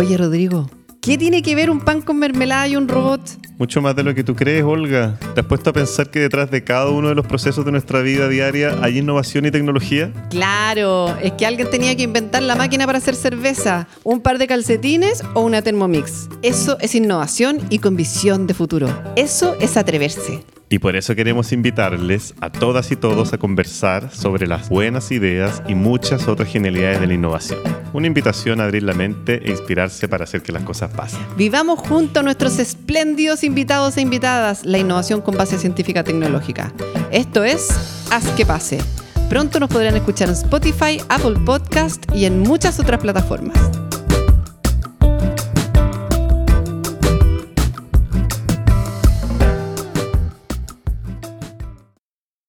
Oye, Rodrigo, ¿qué tiene que ver un pan con mermelada y un robot? Mucho más de lo que tú crees, Olga. ¿Te has puesto a pensar que detrás de cada uno de los procesos de nuestra vida diaria hay innovación y tecnología? Claro, es que alguien tenía que inventar la máquina para hacer cerveza, un par de calcetines o una Thermomix. Eso es innovación y con visión de futuro. Eso es atreverse. Y por eso queremos invitarles a todas y todos a conversar sobre las buenas ideas y muchas otras genialidades de la innovación. Una invitación a abrir la mente e inspirarse para hacer que las cosas pasen. Vivamos junto a nuestros espléndidos invitados e invitadas la innovación con base científica tecnológica. Esto es Haz que pase. Pronto nos podrán escuchar en Spotify, Apple Podcast y en muchas otras plataformas.